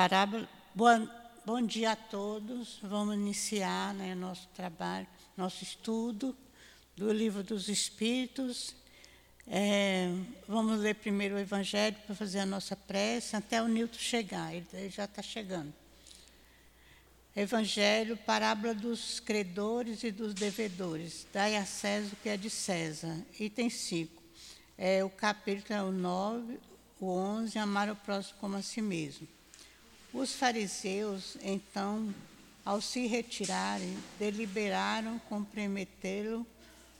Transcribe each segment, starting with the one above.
Parábola. Boa, bom dia a todos. Vamos iniciar né, nosso trabalho, nosso estudo do Livro dos Espíritos. É, vamos ler primeiro o Evangelho para fazer a nossa prece até o Nilton chegar. Ele já está chegando. Evangelho, parábola dos credores e dos devedores. Dai a César o que é de César. Item 5. É, o capítulo é o 9, o 11, amar o próximo como a si mesmo. Os fariseus, então, ao se retirarem, deliberaram comprometê-lo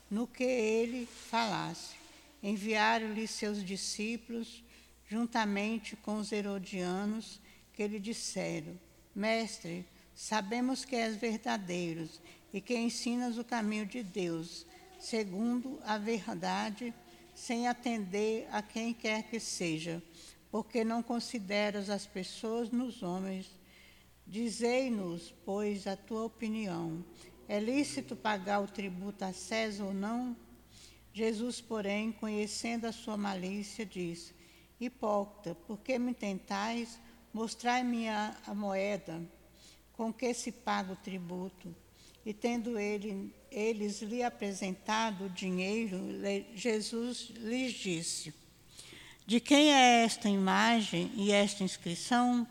no que ele falasse. Enviaram-lhe seus discípulos, juntamente com os herodianos, que lhe disseram: Mestre, sabemos que és verdadeiro e que ensinas o caminho de Deus, segundo a verdade, sem atender a quem quer que seja porque não consideras as pessoas nos homens. Dizei-nos, pois, a tua opinião. É lícito pagar o tributo a César ou não? Jesus, porém, conhecendo a sua malícia, disse: Hipócrita, por que me tentais? Mostrai-me a, a moeda com que se paga o tributo. E tendo ele, eles lhe apresentado o dinheiro, Jesus lhes disse: de quem é esta imagem e esta inscrição?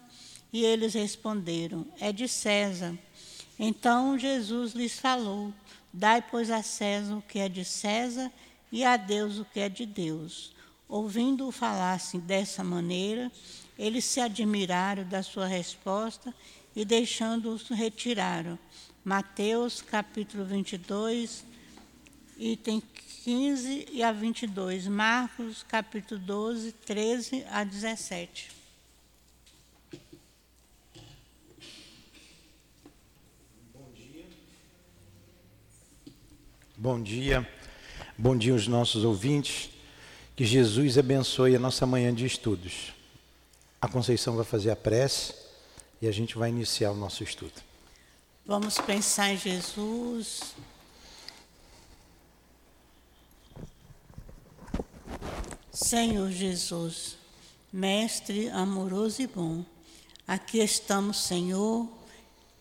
E eles responderam: É de César. Então Jesus lhes falou: Dai, pois, a César o que é de César e a Deus o que é de Deus. Ouvindo-o falar assim, dessa maneira, eles se admiraram da sua resposta e, deixando-os, retiraram. Mateus capítulo 22, item 15 e a 22. Marcos, capítulo 12, 13 a 17. Bom dia. Bom dia. Bom dia aos nossos ouvintes. Que Jesus abençoe a nossa manhã de estudos. A Conceição vai fazer a prece e a gente vai iniciar o nosso estudo. Vamos pensar em Jesus, Senhor Jesus, Mestre amoroso e bom, aqui estamos, Senhor,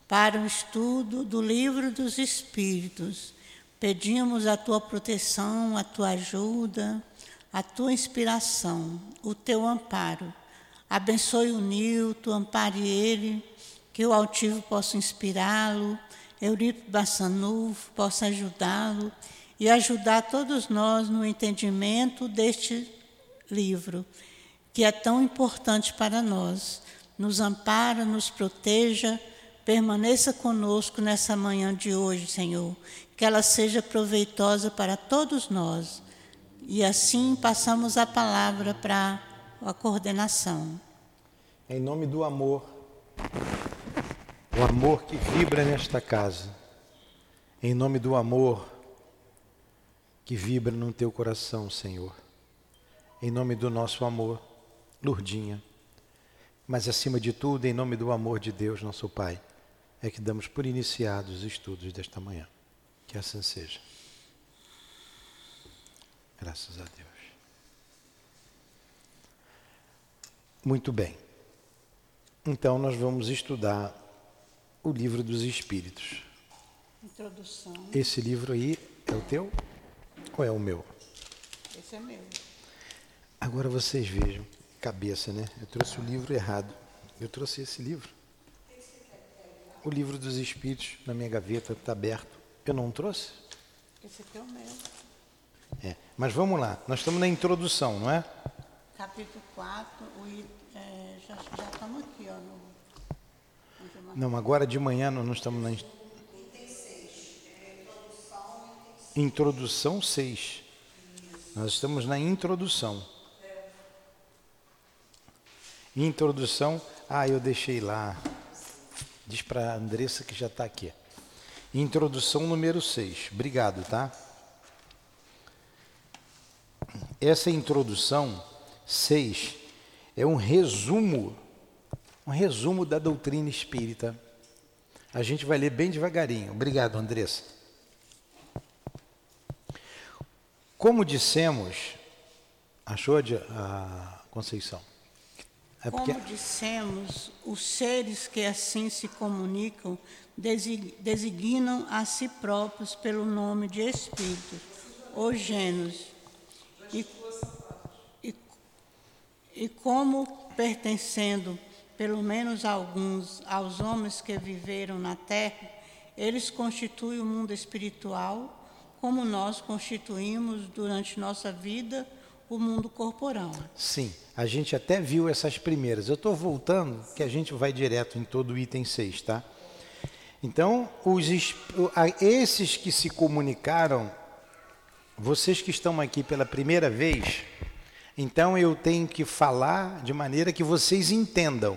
para o estudo do livro dos Espíritos. Pedimos a tua proteção, a tua ajuda, a tua inspiração, o teu amparo. Abençoe o Nilton, ampare ele, que o altivo possa inspirá-lo, Euripo Bassanufo possa ajudá-lo e ajudar todos nós no entendimento deste livro, que é tão importante para nós. Nos ampara, nos proteja, permaneça conosco nessa manhã de hoje, Senhor. Que ela seja proveitosa para todos nós. E assim passamos a palavra para a coordenação. Em nome do amor, o amor que vibra nesta casa, em nome do amor que vibra no teu coração, Senhor em nome do nosso amor, Lurdinha. Mas acima de tudo, em nome do amor de Deus, nosso Pai, é que damos por iniciados os estudos desta manhã. Que assim seja. Graças a Deus. Muito bem. Então nós vamos estudar o livro dos Espíritos. Introdução. Esse livro aí é o teu ou é o meu? Esse é meu. Agora vocês vejam, cabeça, né? Eu trouxe o livro errado. Eu trouxe esse livro. O livro dos Espíritos na minha gaveta está aberto. Eu não trouxe? Esse aqui é o meu. É, mas vamos lá, nós estamos na introdução, não é? Capítulo 4, o, é, já, já estamos aqui, ó. No, não, agora de manhã nós não estamos na. Introdução 6. Nós estamos na introdução. Introdução. Ah, eu deixei lá. Diz para a Andressa que já está aqui. Introdução número 6. Obrigado, tá? Essa introdução 6 é um resumo, um resumo da doutrina espírita. A gente vai ler bem devagarinho. Obrigado, Andressa. Como dissemos, achou a Conceição? É porque... Como dissemos, os seres que assim se comunicam designam a si próprios pelo nome de espíritos ou gênios. E, e, e como pertencendo, pelo menos alguns, aos homens que viveram na Terra, eles constituem o mundo espiritual, como nós constituímos durante nossa vida o mundo corporal. Sim, a gente até viu essas primeiras. Eu estou voltando, que a gente vai direto em todo o item 6, tá? Então, os, esses que se comunicaram, vocês que estão aqui pela primeira vez, então eu tenho que falar de maneira que vocês entendam.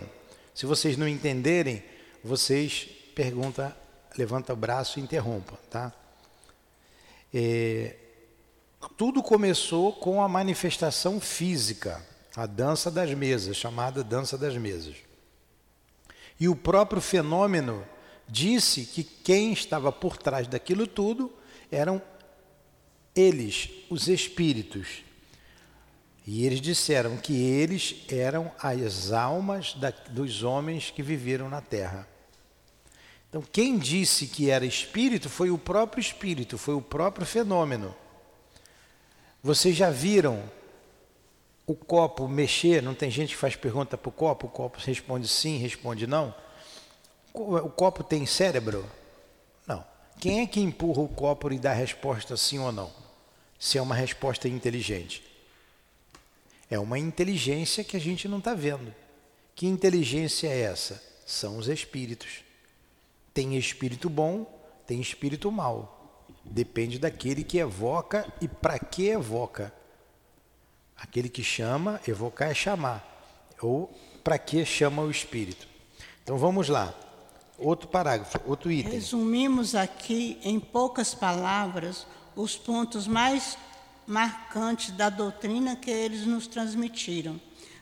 Se vocês não entenderem, vocês pergunta, levanta o braço e interrompa, tá? É, tudo começou com a manifestação física, a dança das mesas, chamada dança das mesas. E o próprio fenômeno disse que quem estava por trás daquilo tudo eram eles, os espíritos. E eles disseram que eles eram as almas da, dos homens que viveram na terra. Então, quem disse que era espírito foi o próprio espírito, foi o próprio fenômeno. Vocês já viram o copo mexer? Não tem gente que faz pergunta para o copo, o copo responde sim, responde não. O copo tem cérebro? Não. Quem é que empurra o copo e dá a resposta sim ou não? Se é uma resposta inteligente. É uma inteligência que a gente não está vendo. Que inteligência é essa? São os espíritos. Tem espírito bom, tem espírito mau. Depende daquele que evoca e para que evoca. Aquele que chama, evocar é chamar. Ou para que chama o espírito. Então vamos lá. Outro parágrafo, outro item. Resumimos aqui em poucas palavras os pontos mais marcantes da doutrina que eles nos transmitiram,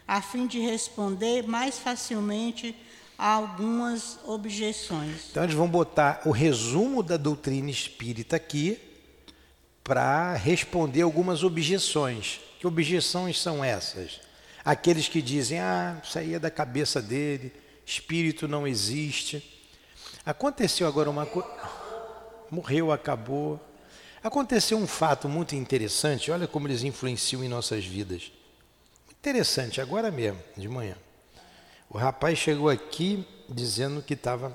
a fim de responder mais facilmente algumas objeções. Então, eles vão botar o resumo da doutrina espírita aqui para responder algumas objeções. Que objeções são essas? Aqueles que dizem, ah, isso aí é da cabeça dele, espírito não existe. Aconteceu agora uma coisa. Morreu, acabou. Aconteceu um fato muito interessante, olha como eles influenciam em nossas vidas. Interessante, agora mesmo, de manhã. O rapaz chegou aqui dizendo que estava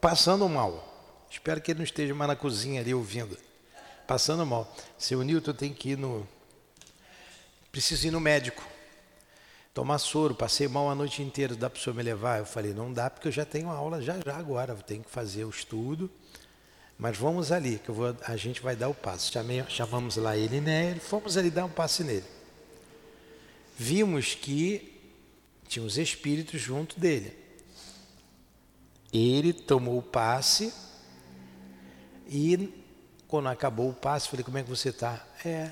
passando mal. Espero que ele não esteja mais na cozinha ali ouvindo. Passando mal. Seu Nilton tem que ir no. Preciso ir no médico. Tomar soro, passei mal a noite inteira, dá para o senhor me levar? Eu falei, não dá, porque eu já tenho aula já já agora, eu tenho que fazer o estudo. Mas vamos ali, que vou, a gente vai dar o passo. Chamei, chamamos lá ele né? fomos ali dar um passe nele. Vimos que tinha os espíritos junto dele. Ele tomou o passe e quando acabou o passe, falei, como é que você está? É,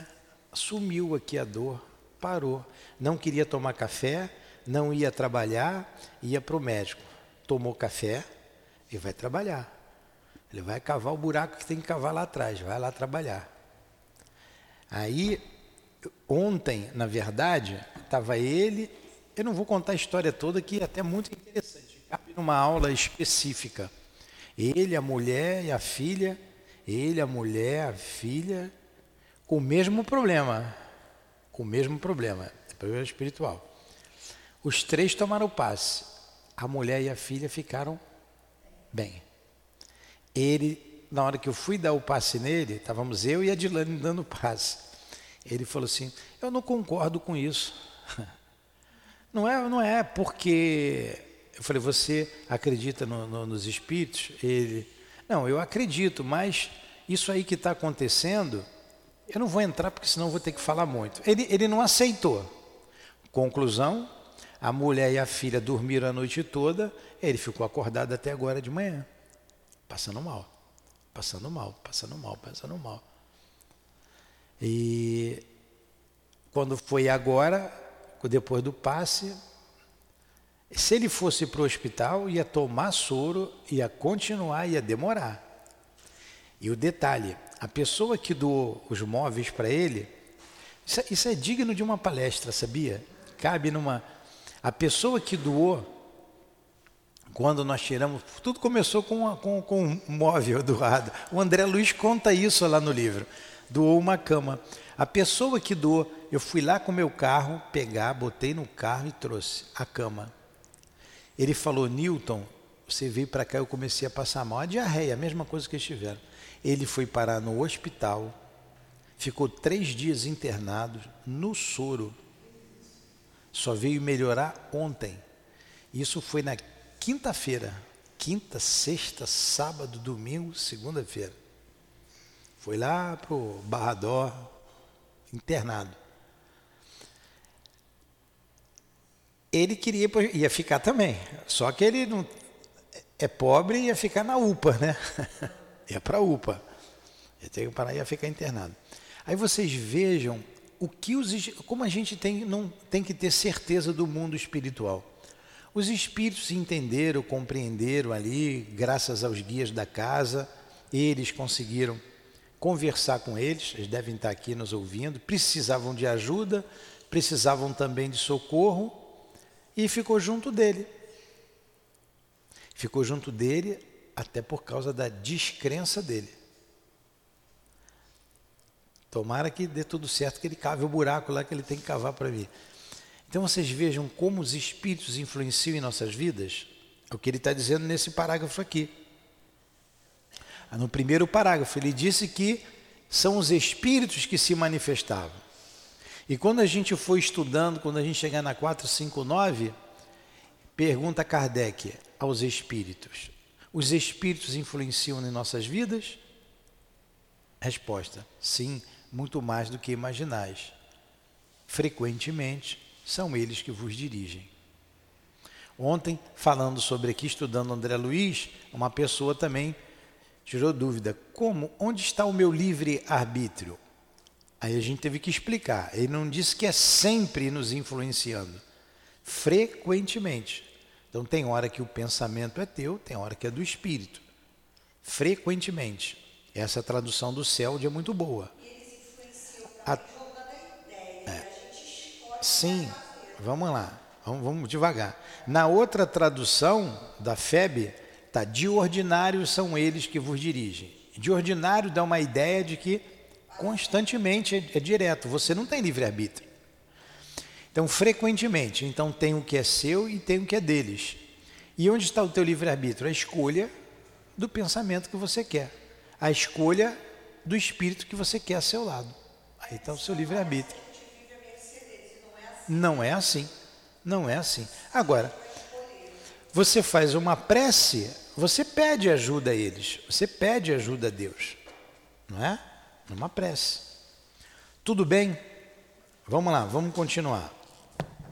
sumiu aqui a dor, parou. Não queria tomar café, não ia trabalhar, ia para o médico. Tomou café e vai trabalhar. Ele vai cavar o buraco que tem que cavar lá atrás, vai lá trabalhar. Aí, ontem, na verdade, estava ele eu não vou contar a história toda, que é até muito interessante. Cabe numa aula específica. Ele, a mulher e a filha, ele, a mulher, a filha, com o mesmo problema. Com o mesmo problema, problema espiritual. Os três tomaram o passe. A mulher e a filha ficaram bem. Ele, na hora que eu fui dar o passe nele, estávamos eu e a Dilane dando o passe. Ele falou assim: Eu não concordo com isso. Não é, não é porque eu falei, você acredita no, no, nos espíritos? Ele, não, eu acredito, mas isso aí que está acontecendo, eu não vou entrar porque senão vou ter que falar muito. Ele, ele não aceitou. Conclusão, a mulher e a filha dormiram a noite toda, ele ficou acordado até agora de manhã, passando mal, passando mal, passando mal, passando mal. E quando foi agora, depois do passe, se ele fosse para o hospital, ia tomar soro, ia continuar, ia demorar. E o detalhe, a pessoa que doou os móveis para ele, isso, é, isso, é digno de uma palestra, sabia? Cabe numa. A pessoa que doou, quando nós tiramos, tudo começou com, com, com um móvel doado. O André Luiz conta isso lá no livro. Doou uma cama. A pessoa que doou, eu fui lá com meu carro, pegar, botei no carro e trouxe a cama. Ele falou, Newton, você veio para cá, eu comecei a passar mal. A diarreia, a mesma coisa que eles tiveram. Ele foi parar no hospital, ficou três dias internado no soro. Só veio melhorar ontem. Isso foi na quinta-feira. Quinta, sexta, sábado, domingo, segunda-feira. Foi lá para o Barradó, internado. Ele queria ia ficar também, só que ele não é pobre e ia ficar na UPA, né? ia para a UPA. Ia ter que parar ia ficar internado. Aí vocês vejam o que os como a gente tem não tem que ter certeza do mundo espiritual. Os espíritos entenderam, compreenderam ali, graças aos guias da casa, eles conseguiram conversar com eles, eles devem estar aqui nos ouvindo, precisavam de ajuda, precisavam também de socorro e ficou junto dele. Ficou junto dele até por causa da descrença dele. Tomara que dê tudo certo, que ele cave o buraco lá que ele tem que cavar para mim. Então vocês vejam como os espíritos influenciam em nossas vidas. É o que ele está dizendo nesse parágrafo aqui. No primeiro parágrafo, ele disse que são os espíritos que se manifestavam. E quando a gente for estudando, quando a gente chegar na 459, pergunta Kardec aos espíritos: os espíritos influenciam em nossas vidas? Resposta: sim, muito mais do que imaginais. Frequentemente são eles que vos dirigem. Ontem, falando sobre aqui, estudando André Luiz, uma pessoa também tirou dúvida: como? Onde está o meu livre arbítrio? Aí a gente teve que explicar. Ele não disse que é sempre nos influenciando, frequentemente. Então tem hora que o pensamento é teu, tem hora que é do espírito. Frequentemente. Essa tradução do Céu é muito boa. A... É. Sim, vamos lá, vamos, vamos devagar. Na outra tradução da FEB, Tá, de ordinário são eles que vos dirigem. De ordinário dá uma ideia de que constantemente é, direto, você não tem livre-arbítrio. Então, frequentemente, então tem o que é seu e tem o que é deles. E onde está o teu livre-arbítrio? A escolha do pensamento que você quer. A escolha do espírito que você quer a seu lado. Aí está o seu livre-arbítrio. Não é assim. Não é assim. Agora, você faz uma prece você pede ajuda a eles, você pede ajuda a Deus, não é? Numa prece. Tudo bem? Vamos lá, vamos continuar.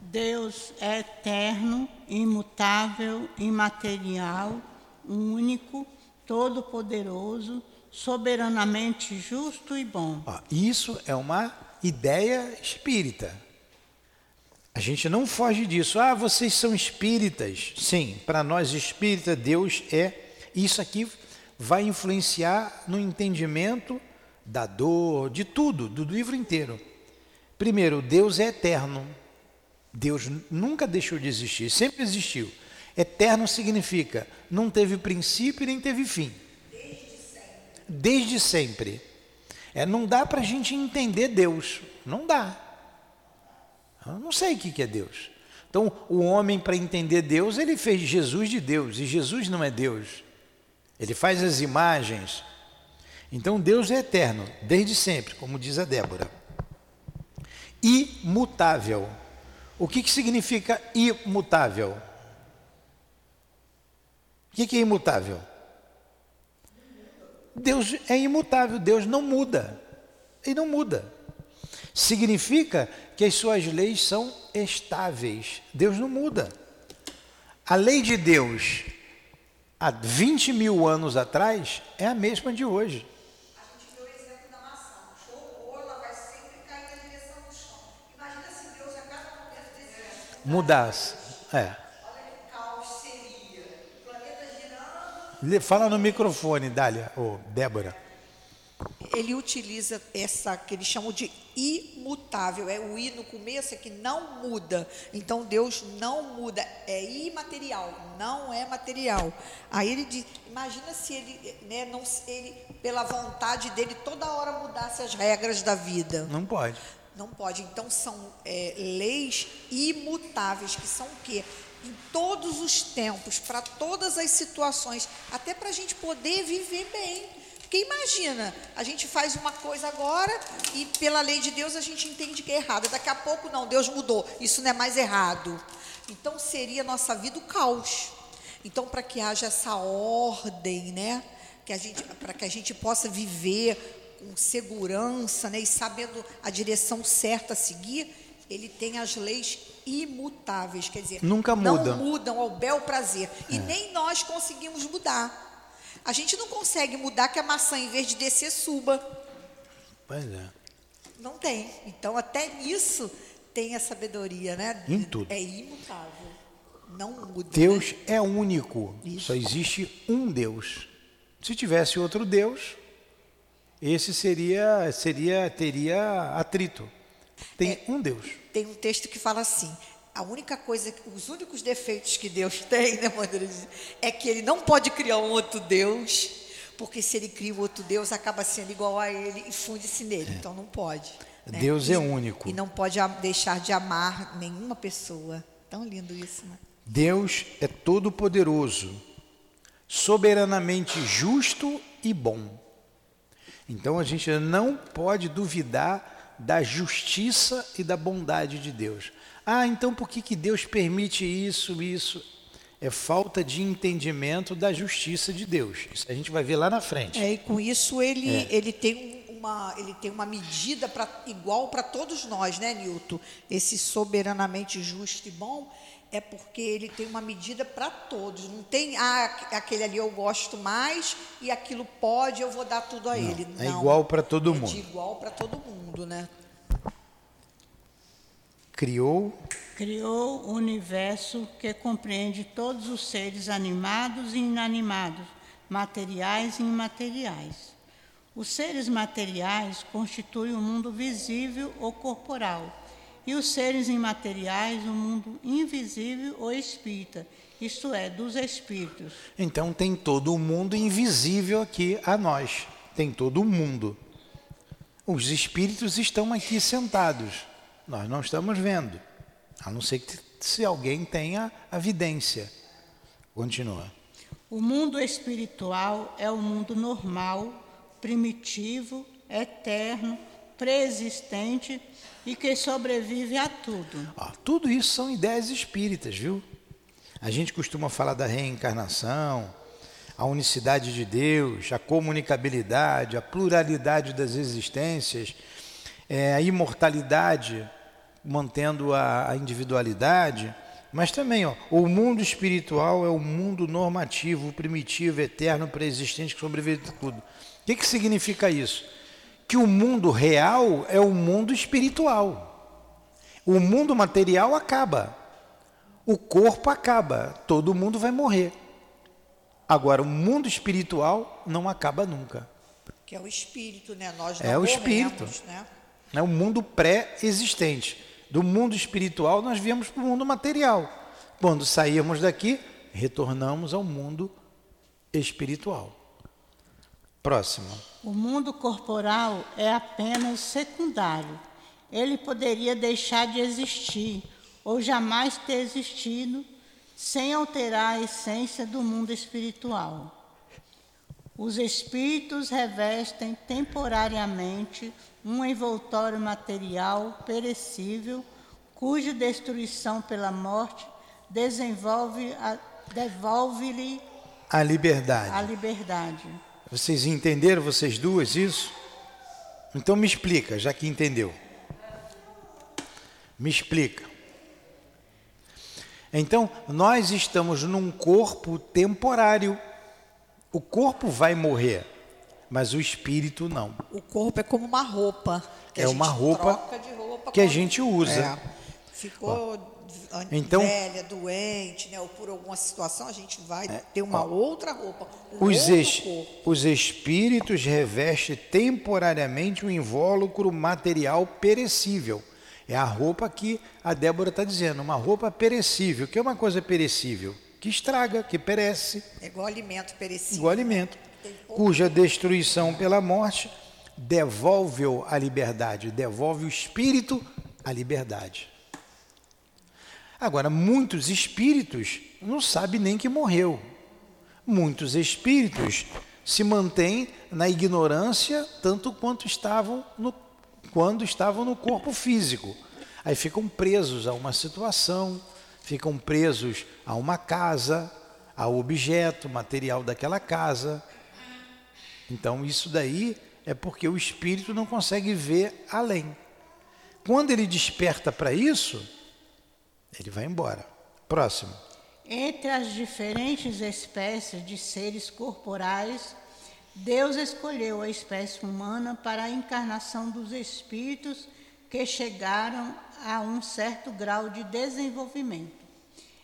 Deus é eterno, imutável, imaterial, único, todo-poderoso, soberanamente justo e bom. isso é uma ideia espírita. A gente não foge disso. Ah, vocês são espíritas. Sim, para nós espíritas, Deus é. Isso aqui vai influenciar no entendimento da dor, de tudo, do livro inteiro. Primeiro, Deus é eterno. Deus nunca deixou de existir, sempre existiu. Eterno significa não teve princípio nem teve fim. Desde sempre. Desde sempre. É, não dá para a gente entender Deus. Não dá. Eu não sei o que é Deus. Então, o homem, para entender Deus, ele fez Jesus de Deus, e Jesus não é Deus. Ele faz as imagens. Então, Deus é eterno, desde sempre, como diz a Débora. Imutável. O que, que significa imutável? O que, que é imutável? Deus é imutável, Deus não muda. Ele não muda. Significa que as suas leis são estáveis. Deus não muda. A lei de Deus, há 20 mil anos atrás, é a mesma de hoje. A gente deu o exemplo da maçã. ela vai sempre cair na direção do chão. Imagina se Deus a cada momento desse Mudasse. É. Olha que caos seria. O planeta girando. Fala no microfone, Dália, ou Débora. ele utiliza essa que eles chamam de imutável. É o i no começo é que não muda. Então Deus não muda, é imaterial, não é material. Aí ele diz, imagina se ele, né, não, ele pela vontade dele toda hora mudasse as regras da vida. Não pode. Não pode. Então são é, leis imutáveis que são o quê? Em todos os tempos, para todas as situações, até para a gente poder viver bem. Porque imagina, a gente faz uma coisa agora e pela lei de Deus a gente entende que é errada. Daqui a pouco não, Deus mudou, isso não é mais errado. Então seria nossa vida o caos. Então para que haja essa ordem, né? Para que a gente possa viver com segurança, né? E sabendo a direção certa a seguir, ele tem as leis imutáveis, quer dizer, nunca muda. não mudam ao bel prazer. E é. nem nós conseguimos mudar. A gente não consegue mudar que a maçã, em vez de descer, suba. Pois é. Não tem. Então, até nisso tem a sabedoria, né? Em tudo. É imutável. Não muda. Deus né? é único. Isso. Só existe um Deus. Se tivesse outro Deus, esse seria, seria teria atrito. Tem é, um Deus. Tem um texto que fala assim: a única coisa, os únicos defeitos que Deus tem, né, Madeira, é que ele não pode criar um outro Deus, porque se ele cria um outro Deus, acaba sendo igual a ele e funde-se nele. É. Então não pode. Né? Deus é e, é único. E não pode deixar de amar nenhuma pessoa. Tão lindo isso, né? Deus é todo-poderoso, soberanamente justo e bom. Então a gente não pode duvidar da justiça e da bondade de Deus. Ah, então por que, que Deus permite isso, isso? É falta de entendimento da justiça de Deus. Isso a gente vai ver lá na frente. É, e com isso ele, é. ele tem uma, ele tem uma medida pra, igual para todos nós, né, Newton? Esse soberanamente justo e bom é porque ele tem uma medida para todos. Não tem, ah, aquele ali eu gosto mais e aquilo pode, eu vou dar tudo a Não, ele. É Não, igual para todo é mundo. É igual para todo mundo, né? criou criou o universo que compreende todos os seres animados e inanimados, materiais e imateriais. Os seres materiais constituem o mundo visível ou corporal, e os seres imateriais o mundo invisível ou espírita, isto é, dos espíritos. Então tem todo o mundo invisível aqui a nós, tem todo o mundo. Os espíritos estão aqui sentados nós não estamos vendo, a não ser que se alguém tenha a vidência. Continua. O mundo espiritual é o mundo normal, primitivo, eterno, preexistente e que sobrevive a tudo. Tudo isso são ideias espíritas, viu? A gente costuma falar da reencarnação, a unicidade de Deus, a comunicabilidade, a pluralidade das existências é, a imortalidade, mantendo a, a individualidade, mas também ó, o mundo espiritual é o mundo normativo, primitivo, eterno, preexistente, que sobrevive a tudo. O que, que significa isso? Que o mundo real é o mundo espiritual. O mundo material acaba. O corpo acaba. Todo mundo vai morrer. Agora, o mundo espiritual não acaba nunca. Que é o espírito, né? Nós não é o espírito. Né? É o mundo pré-existente. Do mundo espiritual, nós viemos para o mundo material. Quando saímos daqui, retornamos ao mundo espiritual. Próximo. O mundo corporal é apenas secundário. Ele poderia deixar de existir ou jamais ter existido sem alterar a essência do mundo espiritual. Os espíritos revestem temporariamente um envoltório material perecível, cuja destruição pela morte desenvolve devolve-lhe a liberdade. A liberdade. Vocês entenderam, vocês duas, isso? Então me explica, já que entendeu. Me explica. Então, nós estamos num corpo temporário. O corpo vai morrer mas o espírito não. O corpo é como uma roupa. é uma roupa, roupa, que a gente usa. É. ficou Então- velha, doente, né? Ou por alguma situação, a gente vai ter uma outra roupa, um Os, es- os espíritos revestem temporariamente o invólucro material perecível. É a roupa que a Débora está dizendo, uma roupa perecível. O que é uma coisa perecível? Que estraga, que perece, É igual alimento perecível. igual alimento, cuja destruição pela morte devolve-o à liberdade, devolve o espírito à liberdade. Agora, muitos espíritos não sabem nem que morreu. Muitos espíritos se mantêm na ignorância tanto quanto estavam no, quando estavam no corpo físico. Aí ficam presos a uma situação, ficam presos a uma casa, ao objeto material daquela casa. Então, isso daí é porque o espírito não consegue ver além. Quando ele desperta para isso, ele vai embora. Próximo. Entre as diferentes espécies de seres corporais, Deus escolheu a espécie humana para a encarnação dos espíritos que chegaram a um certo grau de desenvolvimento.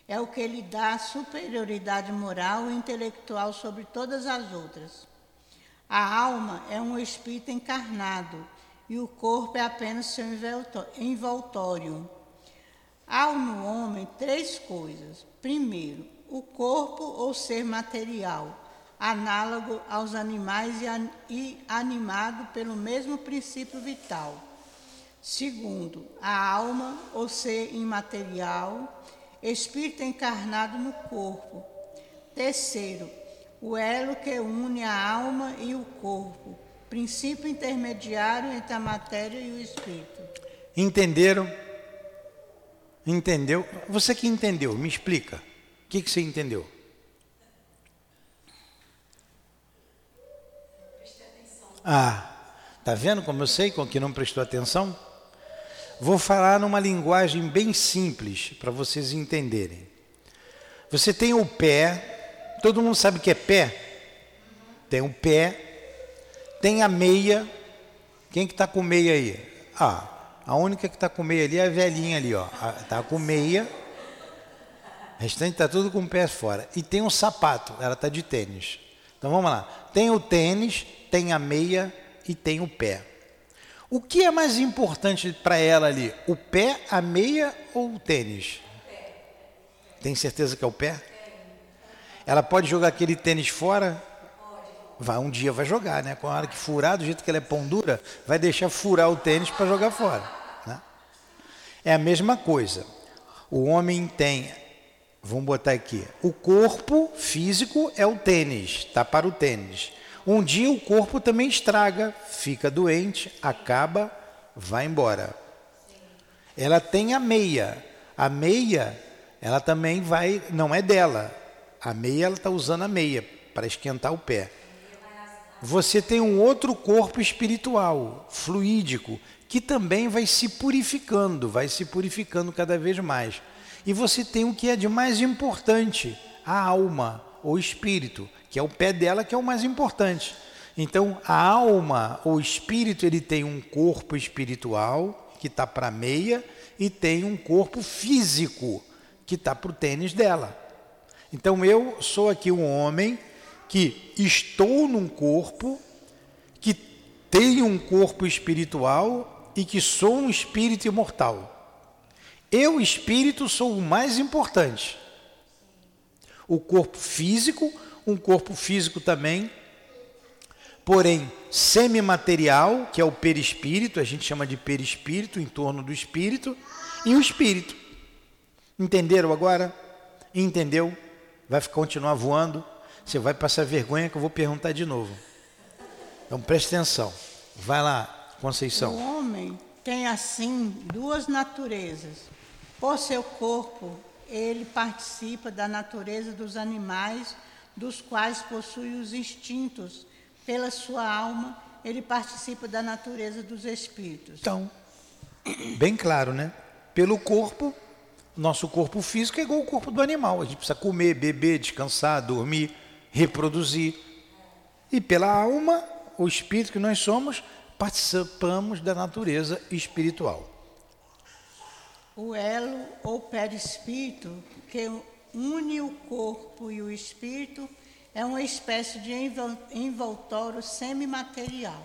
É o que lhe dá superioridade moral e intelectual sobre todas as outras. A alma é um espírito encarnado e o corpo é apenas seu envoltó- envoltório. Há no homem três coisas. Primeiro, o corpo ou ser material, análogo aos animais e, an- animado pelo mesmo princípio vital. Segundo, a alma ou ser imaterial, espírito encarnado no corpo. Terceiro, o elo que une a alma e o corpo, princípio intermediário entre a matéria e o espírito. Entenderam? Entendeu? Você que entendeu, me explica. O que, que você entendeu? Ah, tá vendo como eu sei com que não prestou atenção? Vou falar numa linguagem bem simples para vocês entenderem. Você tem o pé, todo mundo sabe que é pé? Tem o pé, tem a meia. Quem que está com meia aí? Ah, a única que está com meia ali é a velhinha ali, ó. Está com meia. O restante está tudo com o pé fora. E tem um sapato, ela está de tênis. Então vamos lá. Tem o tênis, tem a meia e tem o pé. O que é mais importante para ela ali? O pé, a meia ou o tênis? Tem certeza que é o pé? Ela pode jogar aquele tênis fora? Vai, um dia vai jogar, né? Com a hora que furar, do jeito que ela é pão dura, vai deixar furar o tênis para jogar fora. É a mesma coisa. O homem tem, vamos botar aqui, o corpo físico é o tênis, tá para o tênis. Um dia o corpo também estraga, fica doente, acaba, vai embora. Ela tem a meia. A meia, ela também vai, não é dela. A meia, ela está usando a meia para esquentar o pé. Você tem um outro corpo espiritual, fluídico, que também vai se purificando, vai se purificando cada vez mais. E você tem o que é de mais importante, a alma, ou espírito, que é o pé dela que é o mais importante. Então, a alma, ou espírito, ele tem um corpo espiritual, que está para a meia, e tem um corpo físico, que está para o tênis dela. Então, eu sou aqui um homem que estou num corpo, que tenho um corpo espiritual e que sou um espírito imortal. Eu, espírito, sou o mais importante. O corpo físico, um corpo físico também, porém semimaterial, que é o perispírito, a gente chama de perispírito, em torno do espírito, e o espírito. Entenderam agora? Entendeu? Vai continuar voando? Você vai passar vergonha que eu vou perguntar de novo. Então preste atenção. Vai lá, O Conceição. homem tem assim duas naturezas. Por seu corpo, ele participa da natureza dos animais, dos quais possui os instintos. Pela sua alma, ele participa da natureza dos espíritos. Então, bem claro, né? Pelo corpo, nosso corpo físico é igual ao corpo do animal. A gente precisa comer, beber, descansar, dormir, reproduzir. E pela alma, o espírito que nós somos, participamos da natureza espiritual. O elo ou perispírito que une o corpo e o espírito é uma espécie de envoltório semimaterial.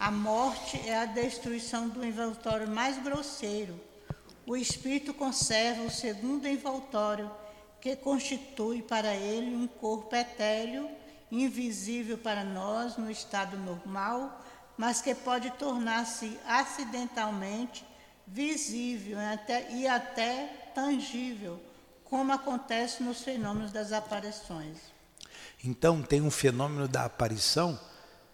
A morte é a destruição do envoltório mais grosseiro. O espírito conserva o segundo envoltório, que constitui para ele um corpo etéreo, invisível para nós no estado normal, mas que pode tornar-se acidentalmente visível e até tangível, como acontece nos fenômenos das aparições. Então, tem um fenômeno da aparição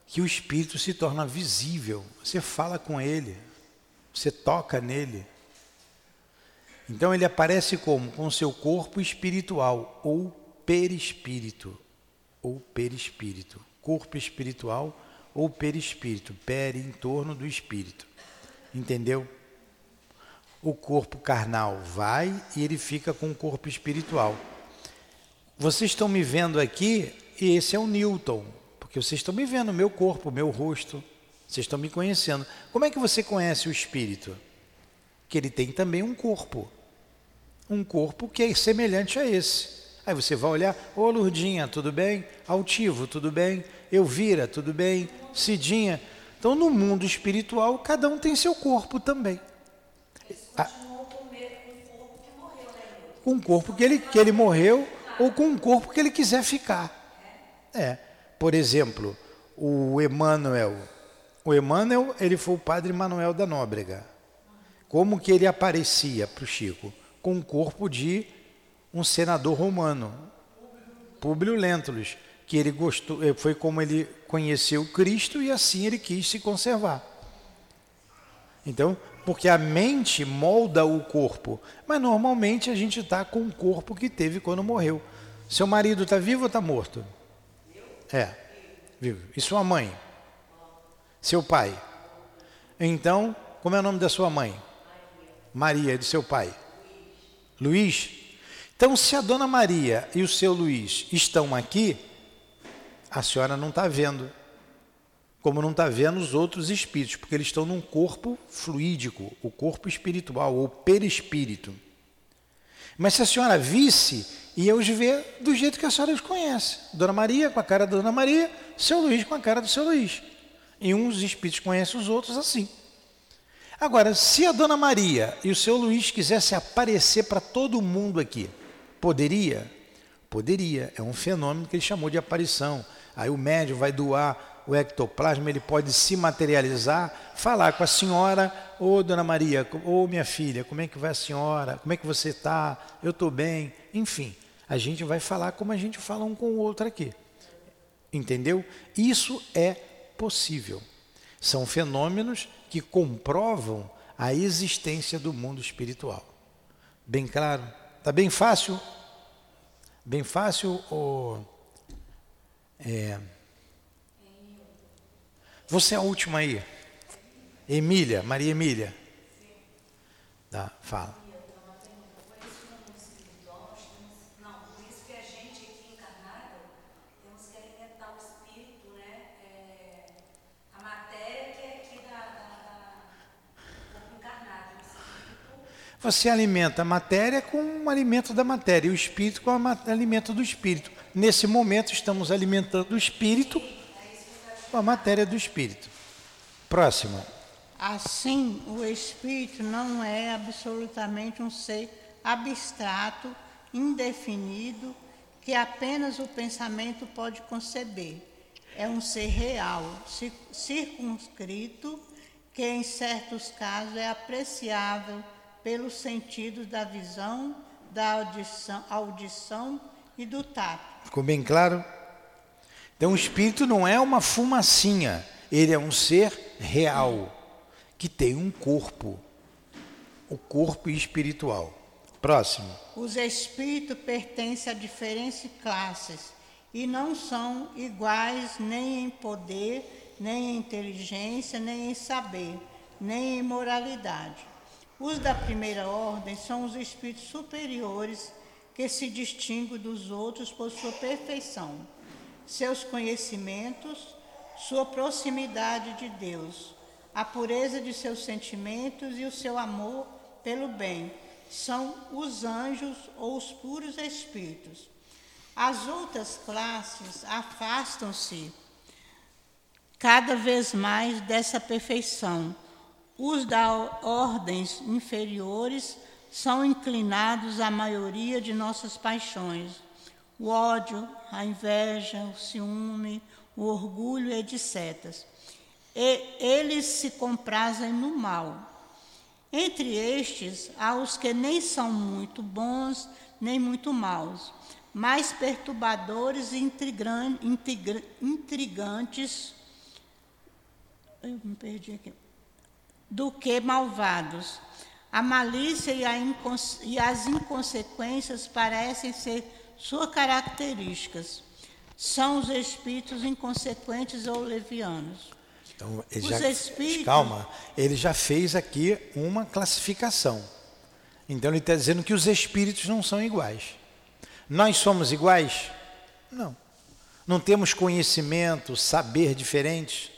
que o espírito se torna visível. Você fala com ele, você toca nele. Então ele aparece como? Com seu corpo espiritual ou perispírito, ou perispírito, corpo espiritual ou perispírito, peri em torno do espírito. Entendeu? O corpo carnal vai e ele fica com o corpo espiritual. Vocês estão me vendo aqui e esse é o Newton, porque vocês estão me vendo, meu corpo, meu rosto, vocês estão me conhecendo. Como é que você conhece o espírito? Que ele tem também um corpo um corpo que é semelhante a esse. Aí você vai olhar, ô oh, Lurdinha, tudo bem? Altivo, tudo bem? Elvira, tudo bem? Cidinha. Então, no mundo espiritual, cada um tem seu corpo também. com um corpo que ele, que ele morreu ou com um corpo que ele quiser ficar. É. Por exemplo, o Emmanuel. O Emmanuel, ele foi o padre Manuel da Nóbrega. Como que ele aparecia para o Chico? com o corpo de um senador romano, Públio Lentulus, que ele gostou, eh, foi como ele conheceu Cristo e assim ele quis se conservar. Então, porque a mente molda o corpo, mas normalmente a gente está com o corpo que teve quando morreu. Seu marido está vivo ou está morto? É, vivo. E sua mãe? Seu pai? Então, como é o nome da sua mãe? Maria, e do seu pai? Luiz. Então, se a dona Maria e o seu Luiz estão aqui, a senhora não está vendo, como não está vendo os outros espíritos, porque eles estão num corpo fluídico, o corpo espiritual, ou perispírito. Mas se a senhora visse, ia os ver do jeito que a senhora os conhece. Dona Maria com a cara da Dona Maria, seu Luiz com a cara do seu Luiz. E uns espíritos conhecem os outros assim. Agora, se a Dona Maria e o seu Luiz quisessem aparecer para todo mundo aqui, poderia? Poderia. É um fenômeno que ele chamou de aparição. Aí o médium vai doar o ectoplasma, ele pode se materializar, falar com a senhora, ô oh, Dona Maria, ô oh, minha filha, como é que vai a senhora? Como é que você está? Eu estou bem. Enfim, a gente vai falar como a gente fala um com o outro aqui. Entendeu? Isso é possível. São fenômenos que comprovam a existência do mundo espiritual. Bem claro? Está bem fácil? Bem fácil ou. É... Você é a última aí. Emília, Maria Emília. Tá, fala. Você alimenta a matéria com o alimento da matéria e o espírito com o alimento do espírito. Nesse momento, estamos alimentando o espírito com a matéria do espírito. Próximo. Assim, o espírito não é absolutamente um ser abstrato, indefinido, que apenas o pensamento pode conceber. É um ser real, circunscrito, que em certos casos é apreciável pelos sentidos da visão, da audição, audição e do tato. Ficou bem claro? Então o espírito não é uma fumacinha, ele é um ser real que tem um corpo, o corpo espiritual. Próximo. Os espíritos pertencem a diferentes classes e não são iguais nem em poder, nem em inteligência, nem em saber, nem em moralidade. Os da primeira ordem são os espíritos superiores que se distinguem dos outros por sua perfeição, seus conhecimentos, sua proximidade de Deus, a pureza de seus sentimentos e o seu amor pelo bem. São os anjos ou os puros espíritos. As outras classes afastam-se cada vez mais dessa perfeição. Os da ordens inferiores são inclinados à maioria de nossas paixões: o ódio, a inveja, o ciúme, o orgulho, etc. E eles se comprazem no mal. Entre estes, há os que nem são muito bons, nem muito maus, mais perturbadores e intrigantes eu me perdi aqui, do que malvados. A malícia e, a e as inconsequências parecem ser suas características. São os espíritos inconsequentes ou levianos. Então, ele já, espíritos... calma, ele já fez aqui uma classificação. Então ele está dizendo que os espíritos não são iguais. Nós somos iguais? Não. Não temos conhecimento, saber diferentes?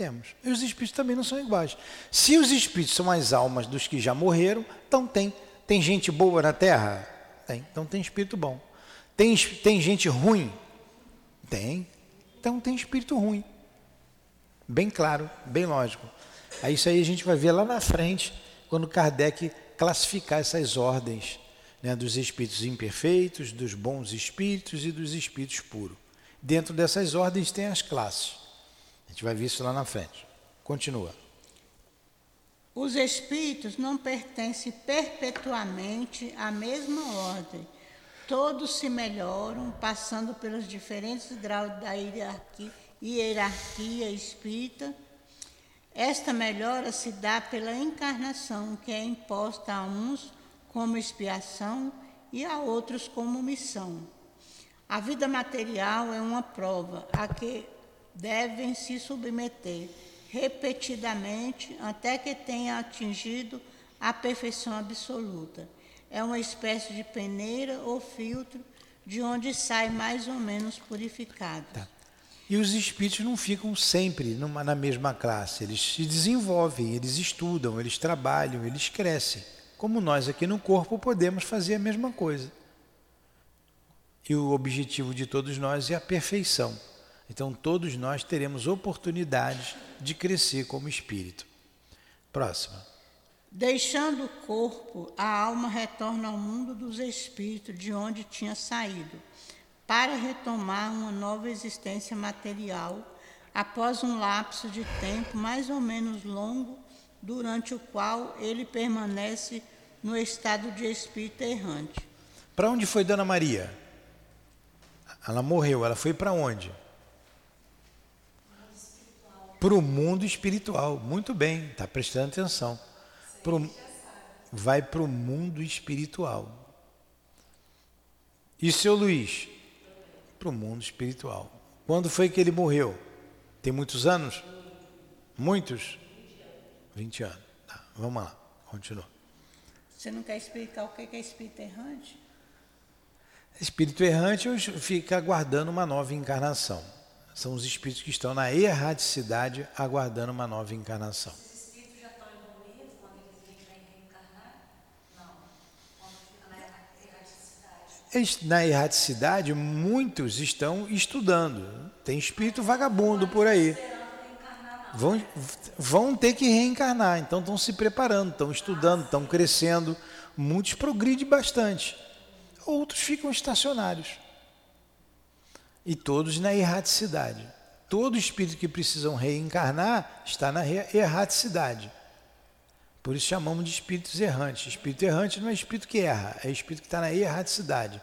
Temos. E os espíritos também não são iguais. Se os espíritos são as almas dos que já morreram, então tem. Tem gente boa na Terra? Tem. Então tem espírito bom. Tem, tem gente ruim? Tem. Então tem espírito ruim. Bem claro, bem lógico. Aí isso aí a gente vai ver lá na frente, quando Kardec classificar essas ordens né, dos espíritos imperfeitos, dos bons espíritos e dos espíritos puros. Dentro dessas ordens tem as classes. A gente vai ver isso lá na frente. Continua. Os espíritos não pertencem perpetuamente à mesma ordem. Todos se melhoram, passando pelos diferentes graus da hierarquia, hierarquia espírita. Esta melhora se dá pela encarnação, que é imposta a uns como expiação e a outros como missão. A vida material é uma prova a que devem se submeter repetidamente até que tenha atingido a perfeição absoluta. É uma espécie de peneira ou filtro de onde sai mais ou menos purificado. Tá. E os espíritos não ficam sempre numa, na mesma classe, eles se desenvolvem, eles estudam, eles trabalham, eles crescem. Como nós aqui no corpo podemos fazer a mesma coisa. E o objetivo de todos nós é a perfeição. Então, todos nós teremos oportunidades de crescer como espírito. Próxima. Deixando o corpo, a alma retorna ao mundo dos espíritos, de onde tinha saído, para retomar uma nova existência material, após um lapso de tempo mais ou menos longo, durante o qual ele permanece no estado de espírito errante. Para onde foi Dona Maria? Ela morreu, ela foi para onde? Para o mundo espiritual. Muito bem, está prestando atenção. Pro, vai para o mundo espiritual. E seu Luiz? Para o mundo espiritual. Quando foi que ele morreu? Tem muitos anos? Muitos? 20 anos. Tá, vamos lá, continua. Você não quer explicar o que é espírito errante? Espírito errante fica aguardando uma nova encarnação. São os espíritos que estão na erraticidade aguardando uma nova encarnação. Esses espíritos já estão evoluídos quando eles vêm reencarnar? Não. Quando fica na erraticidade. Na erraticidade, muitos estão estudando. Tem espírito vagabundo por aí. Vão, vão ter que reencarnar, então estão se preparando, estão estudando, estão crescendo. Muitos progridem bastante, outros ficam estacionários e todos na erraticidade. Todo espírito que precisam reencarnar está na erraticidade. Por isso chamamos de espíritos errantes. Espírito errante não é espírito que erra, é espírito que está na erraticidade.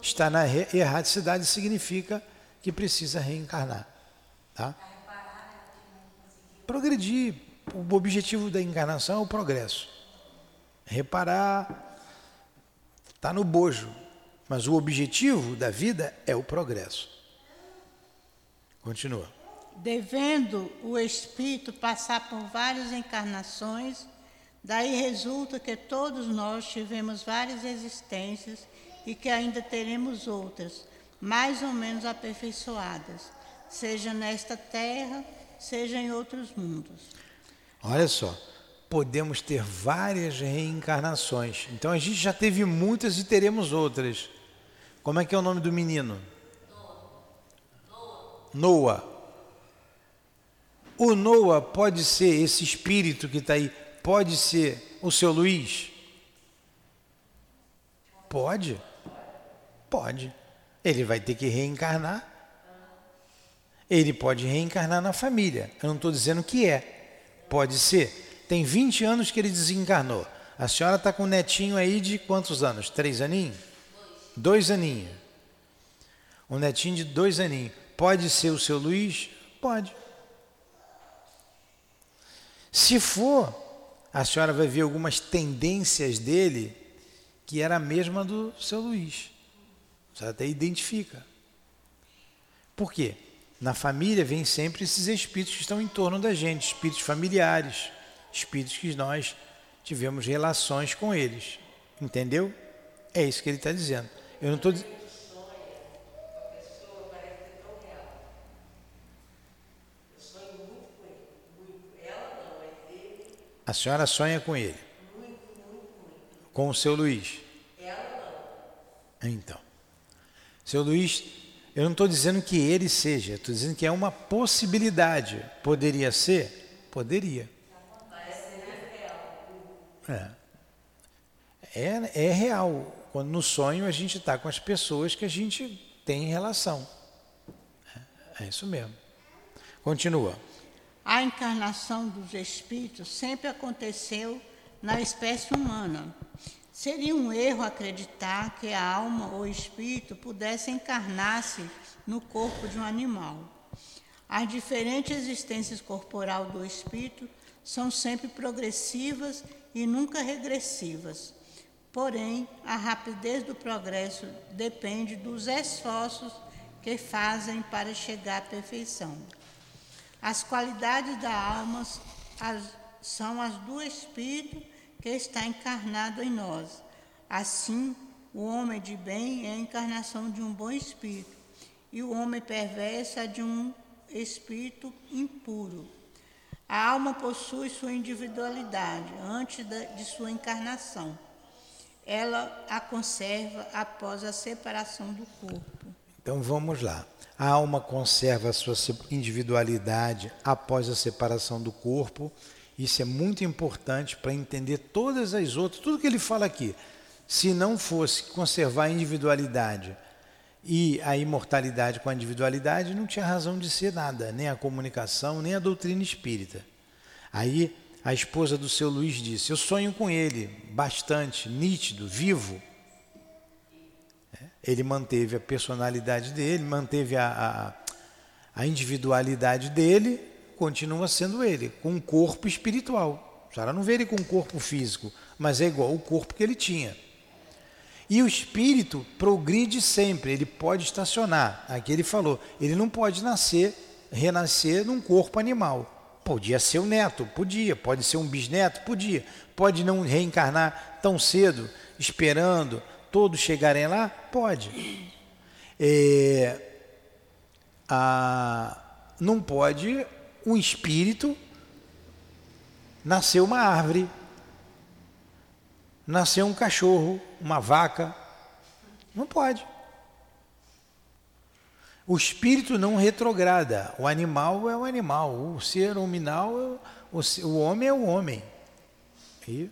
Está na erraticidade significa que precisa reencarnar. Tá? Progredir. O objetivo da encarnação é o progresso. Reparar está no bojo, mas o objetivo da vida é o progresso. Continua. Devendo o espírito passar por várias encarnações, daí resulta que todos nós tivemos várias existências e que ainda teremos outras, mais ou menos aperfeiçoadas, seja nesta terra, seja em outros mundos. Olha só, podemos ter várias reencarnações. Então a gente já teve muitas e teremos outras. Como é que é o nome do menino? Noah. O Noah pode ser esse espírito que está aí, pode ser o seu Luiz? Pode. Pode. Ele vai ter que reencarnar. Ele pode reencarnar na família. Eu não estou dizendo que é. Pode ser. Tem 20 anos que ele desencarnou. A senhora está com um netinho aí de quantos anos? Três aninhos? Dois, dois aninhos. Um netinho de dois aninhos. Pode ser o seu Luiz? Pode. Se for, a senhora vai ver algumas tendências dele que era a mesma do seu Luiz. Você até identifica. Por quê? Na família vem sempre esses espíritos que estão em torno da gente, espíritos familiares, espíritos que nós tivemos relações com eles. Entendeu? É isso que ele está dizendo. Eu não estou A senhora sonha com ele? Muito, muito. Com o seu Luiz? Ela não. Então. Seu Luiz, eu não estou dizendo que ele seja, estou dizendo que é uma possibilidade. Poderia ser? Poderia. É. É, é real. Quando no sonho a gente está com as pessoas que a gente tem relação. É, é isso mesmo. Continua. A encarnação dos espíritos sempre aconteceu na espécie humana. Seria um erro acreditar que a alma ou espírito pudesse encarnar-se no corpo de um animal. As diferentes existências corporal do espírito são sempre progressivas e nunca regressivas. Porém, a rapidez do progresso depende dos esforços que fazem para chegar à perfeição. As qualidades da alma as, são as do Espírito que está encarnado em nós. Assim, o homem de bem é a encarnação de um bom espírito, e o homem perverso é de um espírito impuro. A alma possui sua individualidade antes de sua encarnação. Ela a conserva após a separação do corpo. Então vamos lá. A alma conserva a sua individualidade após a separação do corpo. Isso é muito importante para entender todas as outras, tudo que ele fala aqui. Se não fosse conservar a individualidade e a imortalidade com a individualidade, não tinha razão de ser nada, nem a comunicação, nem a doutrina espírita. Aí a esposa do seu Luiz disse: Eu sonho com ele, bastante, nítido, vivo. Ele manteve a personalidade dele, manteve a, a, a individualidade dele, continua sendo ele, com um corpo espiritual. A senhora não vê ele com um corpo físico, mas é igual o corpo que ele tinha. E o espírito progride sempre, ele pode estacionar. Aqui ele falou, ele não pode nascer, renascer num corpo animal. Podia ser o neto, podia, pode ser um bisneto, podia. Pode não reencarnar tão cedo, esperando todos chegarem lá? Pode. É, a, não pode um espírito nascer uma árvore, nascer um cachorro, uma vaca. Não pode. O espírito não retrograda. O animal é o animal. O ser nominal, é o, o homem é o homem. E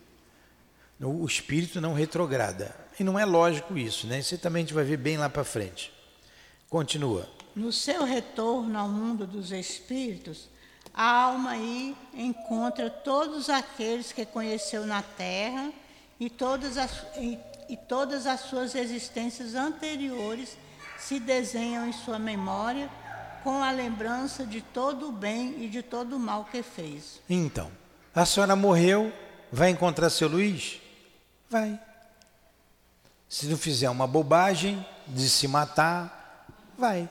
o espírito não retrograda. E não é lógico isso, né? Isso também a gente vai ver bem lá para frente. Continua. No seu retorno ao mundo dos espíritos, a alma aí encontra todos aqueles que conheceu na terra e todas as, e, e todas as suas existências anteriores se desenham em sua memória com a lembrança de todo o bem e de todo o mal que fez. Então, a senhora morreu, vai encontrar seu Luiz? Vai. Se não fizer uma bobagem de se matar, vai.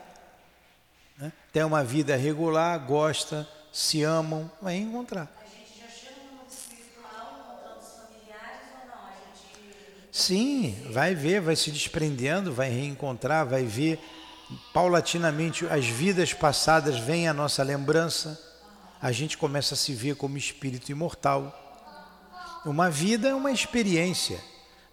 Né? Tem uma vida regular, gosta, se amam, vai encontrar. A gente já chega no mundo espiritual os familiares ou não? A gente... Sim, vai ver, vai se desprendendo, vai reencontrar, vai ver. Paulatinamente as vidas passadas vêm à nossa lembrança, a gente começa a se ver como espírito imortal. Uma vida é uma experiência.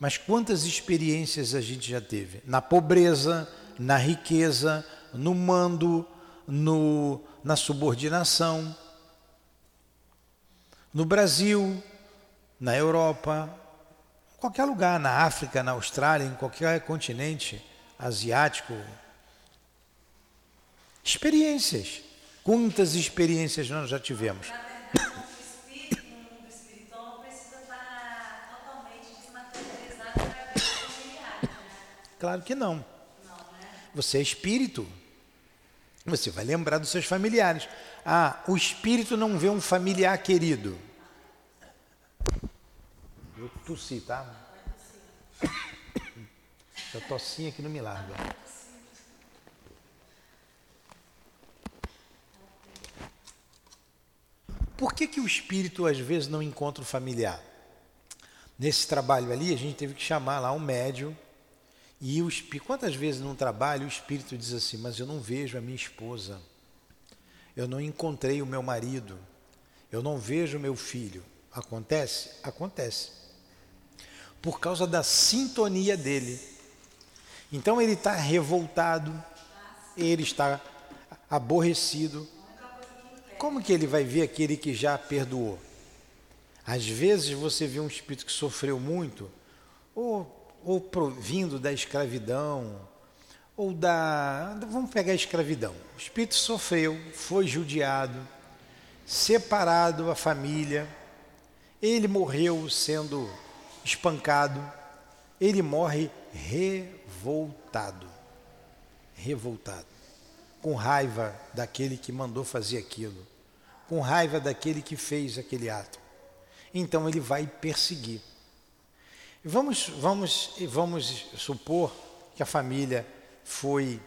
Mas quantas experiências a gente já teve? Na pobreza, na riqueza, no mando, no, na subordinação. No Brasil, na Europa, em qualquer lugar, na África, na Austrália, em qualquer continente asiático. Experiências. Quantas experiências nós já tivemos? Claro que não. Você é espírito. Você vai lembrar dos seus familiares. Ah, o espírito não vê um familiar querido. Eu tossi, tá? Essa tossinha aqui não me larga. Por que, que o espírito às vezes não encontra o familiar? Nesse trabalho ali, a gente teve que chamar lá um médium e o quantas vezes num trabalho o espírito diz assim: Mas eu não vejo a minha esposa, eu não encontrei o meu marido, eu não vejo o meu filho. Acontece? Acontece. Por causa da sintonia dele. Então ele está revoltado, ele está aborrecido. Como que ele vai ver aquele que já perdoou? Às vezes você vê um espírito que sofreu muito, ou ou provindo da escravidão, ou da. Vamos pegar a escravidão. O espírito sofreu, foi judiado, separado da família, ele morreu sendo espancado, ele morre revoltado. Revoltado. Com raiva daquele que mandou fazer aquilo, com raiva daquele que fez aquele ato. Então ele vai perseguir. Vamos, vamos, vamos supor que a família foi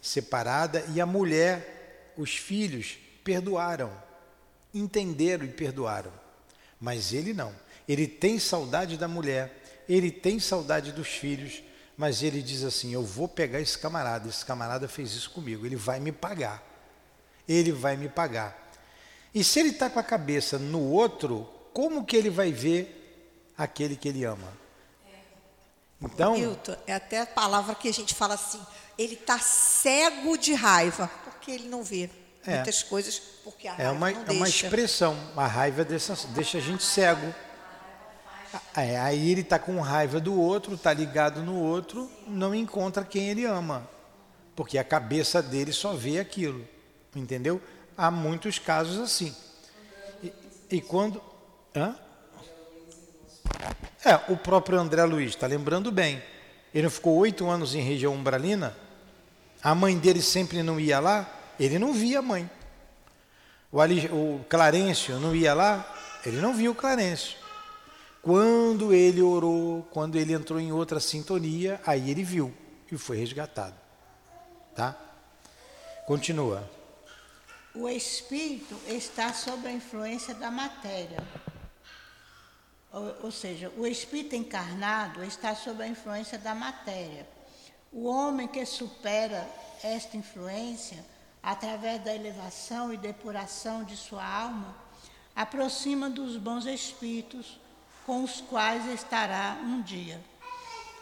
separada e a mulher, os filhos, perdoaram, entenderam e perdoaram. Mas ele não. Ele tem saudade da mulher, ele tem saudade dos filhos, mas ele diz assim: Eu vou pegar esse camarada, esse camarada fez isso comigo, ele vai me pagar. Ele vai me pagar. E se ele está com a cabeça no outro, como que ele vai ver aquele que ele ama? Então, Milton, é até a palavra que a gente fala assim, ele está cego de raiva, porque ele não vê é, muitas coisas, porque a é raiva uma, não É uma expressão, a raiva deixa, deixa a gente cego. É, aí ele está com raiva do outro, está ligado no outro, não encontra quem ele ama, porque a cabeça dele só vê aquilo, entendeu? Há muitos casos assim. E, e quando... Hã? É, o próprio André Luiz, está lembrando bem. Ele ficou oito anos em região umbralina, a mãe dele sempre não ia lá, ele não via a mãe. O, Ali, o Clarencio não ia lá, ele não via o Clarencio. Quando ele orou, quando ele entrou em outra sintonia, aí ele viu e foi resgatado. Tá? Continua. O espírito está sob a influência da matéria ou, seja, o espírito encarnado está sob a influência da matéria. O homem que supera esta influência, através da elevação e depuração de sua alma, aproxima dos bons espíritos com os quais estará um dia.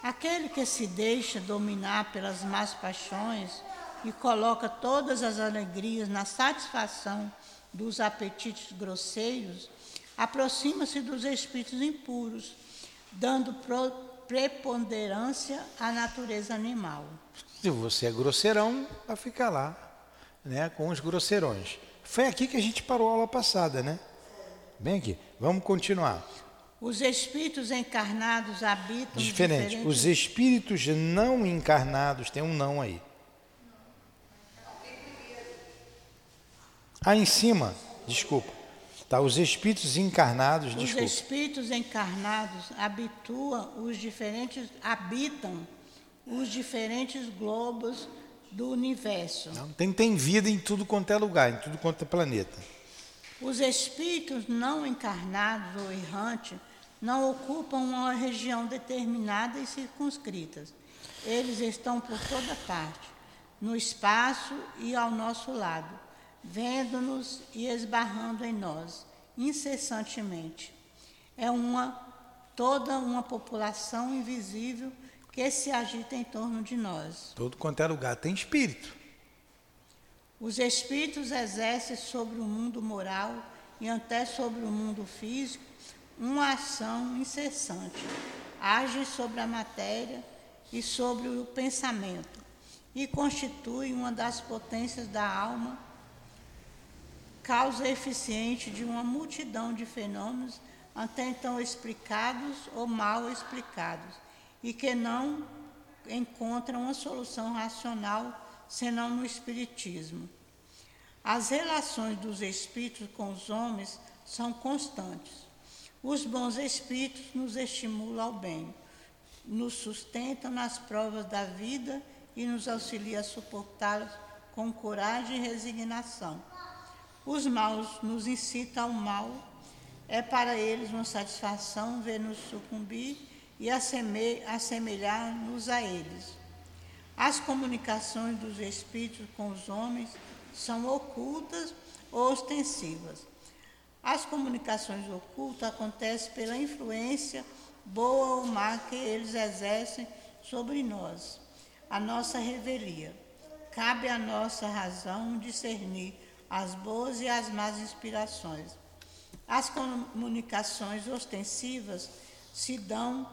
Aquele que se deixa dominar pelas más paixões e coloca todas as alegrias na satisfação dos apetites grosseiros, aproxima-se dos espíritos impuros, dando preponderância à natureza animal. Se você é grosseirão, vai ficar lá, né, com os grosseirões. Foi aqui que a gente parou a aula passada, né? Bem aqui. Vamos continuar. Os espíritos encarnados habitam diferente. Diferentes... Os espíritos não encarnados tem um não aí. Aí em cima, desculpa. Tá, os espíritos encarnados, os desculpa. espíritos encarnados habituam os diferentes, habitam os diferentes globos do universo. Não, tem, tem vida em tudo quanto é lugar, em tudo quanto é planeta. Os espíritos não encarnados ou errantes não ocupam uma região determinada e circunscrita. Eles estão por toda parte, no espaço e ao nosso lado vendo-nos e esbarrando em nós incessantemente. É uma toda uma população invisível que se agita em torno de nós. Todo quanto é lugar tem espírito. Os espíritos exercem sobre o mundo moral e até sobre o mundo físico uma ação incessante. Agem sobre a matéria e sobre o pensamento e constituem uma das potências da alma, causa eficiente de uma multidão de fenômenos até então explicados ou mal explicados e que não encontram uma solução racional senão no Espiritismo. As relações dos espíritos com os homens são constantes. Os bons espíritos nos estimulam ao bem, nos sustentam nas provas da vida e nos auxiliam a suportá-las com coragem e resignação. Os maus nos incitam ao mal, é para eles uma satisfação ver-nos sucumbir e assemelhar-nos a eles. As comunicações dos espíritos com os homens são ocultas ou ostensivas. As comunicações ocultas acontecem pela influência boa ou má que eles exercem sobre nós, a nossa revelia. Cabe à nossa razão discernir as boas e as más inspirações. As comunicações ostensivas se dão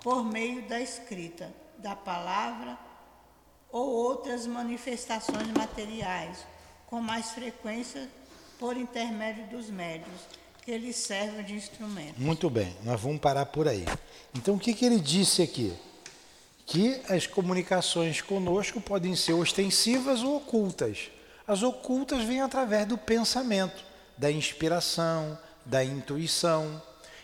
por meio da escrita, da palavra ou outras manifestações materiais, com mais frequência por intermédio dos médios, que eles servem de instrumento. Muito bem, nós vamos parar por aí. Então, o que, que ele disse aqui? Que as comunicações conosco podem ser ostensivas ou ocultas. As ocultas vêm através do pensamento, da inspiração, da intuição.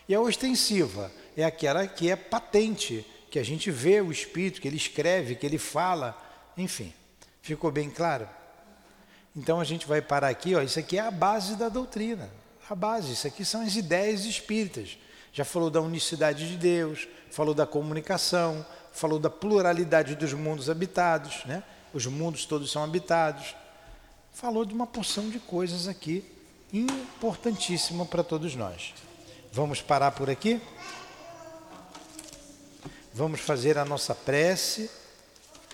E a ostensiva é aquela que é patente, que a gente vê o espírito, que ele escreve, que ele fala, enfim. Ficou bem claro? Então a gente vai parar aqui, ó, isso aqui é a base da doutrina. A base, isso aqui são as ideias espíritas. Já falou da unicidade de Deus, falou da comunicação, falou da pluralidade dos mundos habitados, né? Os mundos todos são habitados. Falou de uma porção de coisas aqui importantíssima para todos nós. Vamos parar por aqui? Vamos fazer a nossa prece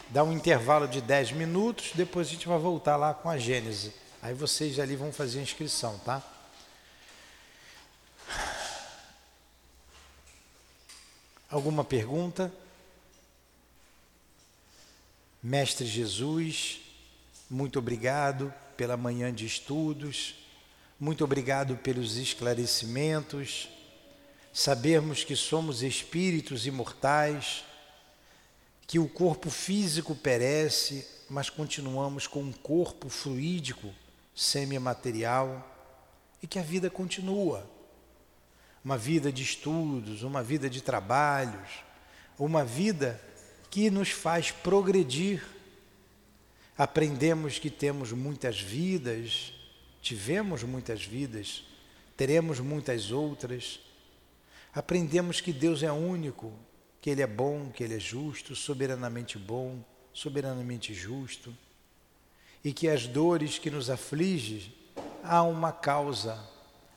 Dá um intervalo de 10 minutos, depois a gente vai voltar lá com a Gênese. Aí vocês ali vão fazer a inscrição, tá? Alguma pergunta? Mestre Jesus, muito obrigado pela manhã de estudos, muito obrigado pelos esclarecimentos. Sabermos que somos espíritos imortais que o corpo físico perece, mas continuamos com um corpo fluídico, semimaterial, e que a vida continua. Uma vida de estudos, uma vida de trabalhos, uma vida que nos faz progredir. Aprendemos que temos muitas vidas, tivemos muitas vidas, teremos muitas outras. Aprendemos que Deus é único, que Ele é bom, que Ele é justo, soberanamente bom, soberanamente justo, e que as dores que nos afligem há uma causa,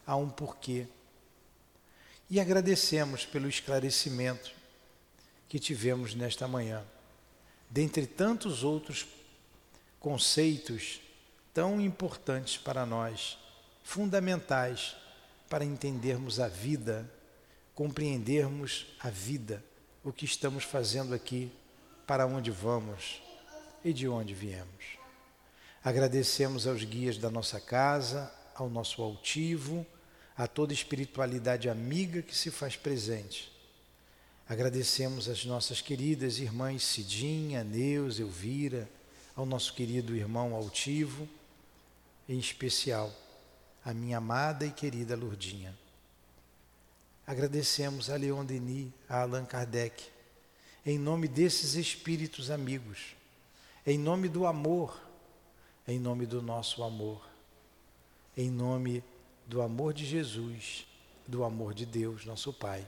há um porquê. E agradecemos pelo esclarecimento que tivemos nesta manhã, dentre tantos outros conceitos tão importantes para nós, fundamentais para entendermos a vida, compreendermos a vida o que estamos fazendo aqui, para onde vamos e de onde viemos. Agradecemos aos guias da nossa casa, ao nosso altivo, a toda espiritualidade amiga que se faz presente. Agradecemos às nossas queridas irmãs Cidinha, Neus, Elvira, ao nosso querido irmão altivo, em especial a minha amada e querida Lourdinha. Agradecemos a Leon Denis, a Allan Kardec, em nome desses espíritos amigos, em nome do amor, em nome do nosso amor, em nome do amor de Jesus, do amor de Deus, nosso Pai,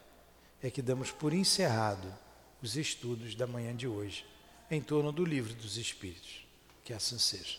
é que damos por encerrado os estudos da manhã de hoje, em torno do livro dos Espíritos. Que assim seja.